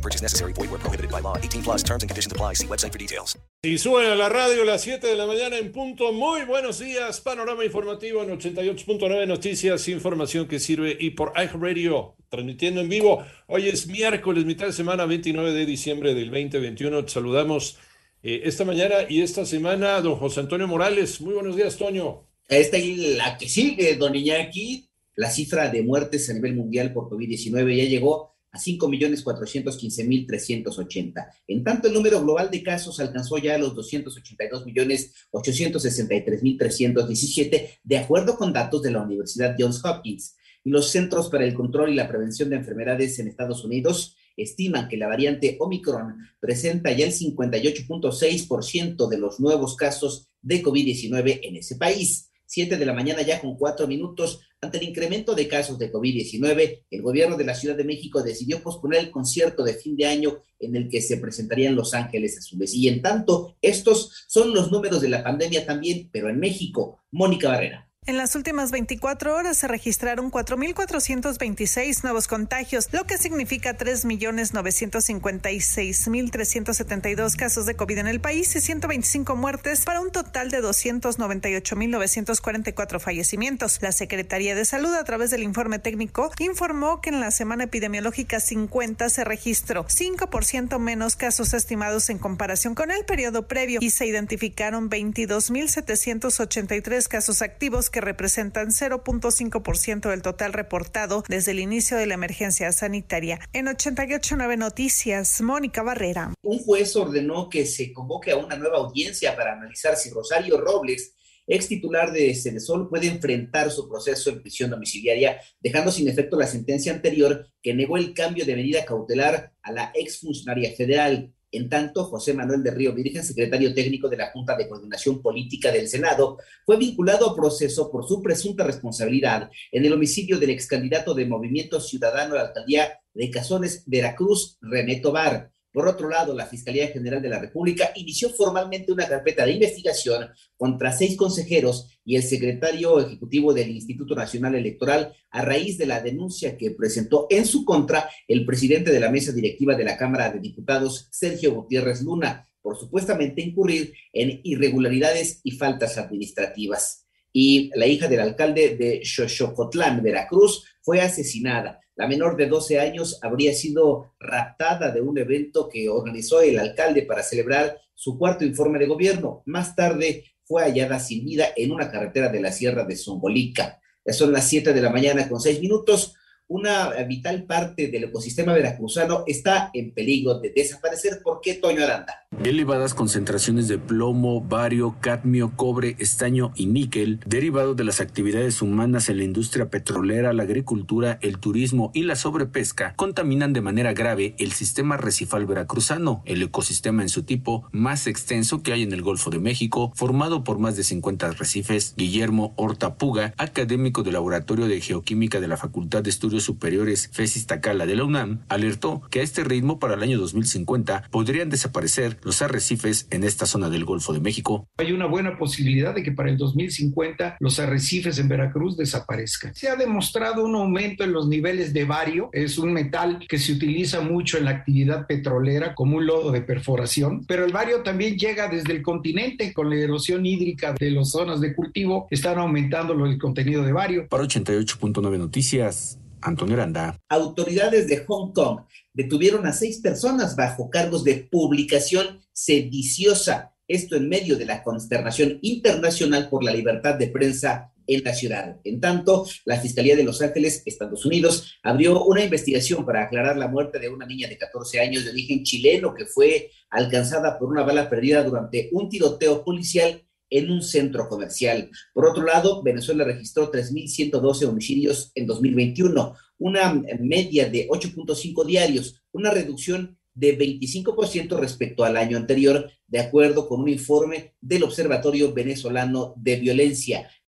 No purchase necessary. Void where prohibited by law. 18 plus terms and conditions apply. See website for details. Y suben a la radio a las 7 de la mañana en punto. Muy buenos días. Panorama informativo en 88.9 Noticias, información que sirve y por iHeartRadio, transmitiendo en vivo. Hoy es miércoles, mitad de semana, 29 de diciembre del 2021. Te saludamos eh, esta mañana y esta semana, don José Antonio Morales. Muy buenos días, Toño. Esta y la que sigue, don Iñaki, la cifra de muertes a nivel mundial por COVID-19 ya llegó a 5.415.380. En tanto, el número global de casos alcanzó ya los 282.863.317, de acuerdo con datos de la Universidad Johns Hopkins. Y los Centros para el Control y la Prevención de Enfermedades en Estados Unidos estiman que la variante Omicron presenta ya el 58.6% de los nuevos casos de COVID-19 en ese país. 7 de la mañana ya con cuatro minutos. Ante el incremento de casos de COVID-19, el gobierno de la Ciudad de México decidió posponer el concierto de fin de año en el que se presentaría en Los Ángeles a su vez. Y en tanto, estos son los números de la pandemia también, pero en México. Mónica Barrera. En las últimas 24 horas se registraron 4.426 nuevos contagios, lo que significa 3.956.372 casos de COVID en el país y 125 muertes para un total de 298.944 fallecimientos. La Secretaría de Salud, a través del informe técnico, informó que en la semana epidemiológica 50 se registró 5% menos casos estimados en comparación con el periodo previo y se identificaron 22.783 casos activos que representan 0.5% del total reportado desde el inicio de la emergencia sanitaria. En 889 Noticias, Mónica Barrera. Un juez ordenó que se convoque a una nueva audiencia para analizar si Rosario Robles ex titular de Cedesol puede enfrentar su proceso en prisión domiciliaria, dejando sin efecto la sentencia anterior que negó el cambio de medida cautelar a la ex funcionaria federal. En tanto, José Manuel de Río Virgen, secretario técnico de la Junta de Coordinación Política del Senado, fue vinculado a proceso por su presunta responsabilidad en el homicidio del ex candidato de Movimiento Ciudadano a la alcaldía de Cazones, Veracruz, René Tobar. Por otro lado, la Fiscalía General de la República inició formalmente una carpeta de investigación contra seis consejeros y el secretario ejecutivo del Instituto Nacional Electoral a raíz de la denuncia que presentó en su contra el presidente de la mesa directiva de la Cámara de Diputados, Sergio Gutiérrez Luna, por supuestamente incurrir en irregularidades y faltas administrativas. Y la hija del alcalde de Xochocotlán, Veracruz, fue asesinada. La menor de 12 años habría sido raptada de un evento que organizó el alcalde para celebrar su cuarto informe de gobierno. Más tarde fue hallada sin vida en una carretera de la Sierra de Zongolica. Son las 7 de la mañana con 6 minutos una vital parte del ecosistema veracruzano está en peligro de desaparecer. ¿Por qué, Toño Aranda? Elevadas concentraciones de plomo, bario, cadmio, cobre, estaño y níquel, derivados de las actividades humanas en la industria petrolera, la agricultura, el turismo y la sobrepesca, contaminan de manera grave el sistema recifal veracruzano, el ecosistema en su tipo más extenso que hay en el Golfo de México, formado por más de 50 arrecifes. Guillermo Horta Puga, académico del Laboratorio de Geoquímica de la Facultad de Estudios Superiores FESIS Tacala de la UNAM, alertó que a este ritmo para el año 2050 podrían desaparecer los arrecifes en esta zona del Golfo de México. Hay una buena posibilidad de que para el 2050 los arrecifes en Veracruz desaparezcan. Se ha demostrado un aumento en los niveles de bario, es un metal que se utiliza mucho en la actividad petrolera como un lodo de perforación, pero el bario también llega desde el continente con la erosión hídrica de las zonas de cultivo, están aumentando el contenido de bario. Para 88.9 Noticias, Antonio Aranda. Autoridades de Hong Kong detuvieron a seis personas bajo cargos de publicación sediciosa. Esto en medio de la consternación internacional por la libertad de prensa en la ciudad. En tanto, la Fiscalía de Los Ángeles, Estados Unidos, abrió una investigación para aclarar la muerte de una niña de 14 años de origen chileno que fue alcanzada por una bala perdida durante un tiroteo policial en un centro comercial. Por otro lado, Venezuela registró 3.112 homicidios en 2021, una media de 8.5 diarios, una reducción de 25% respecto al año anterior, de acuerdo con un informe del Observatorio Venezolano de Violencia.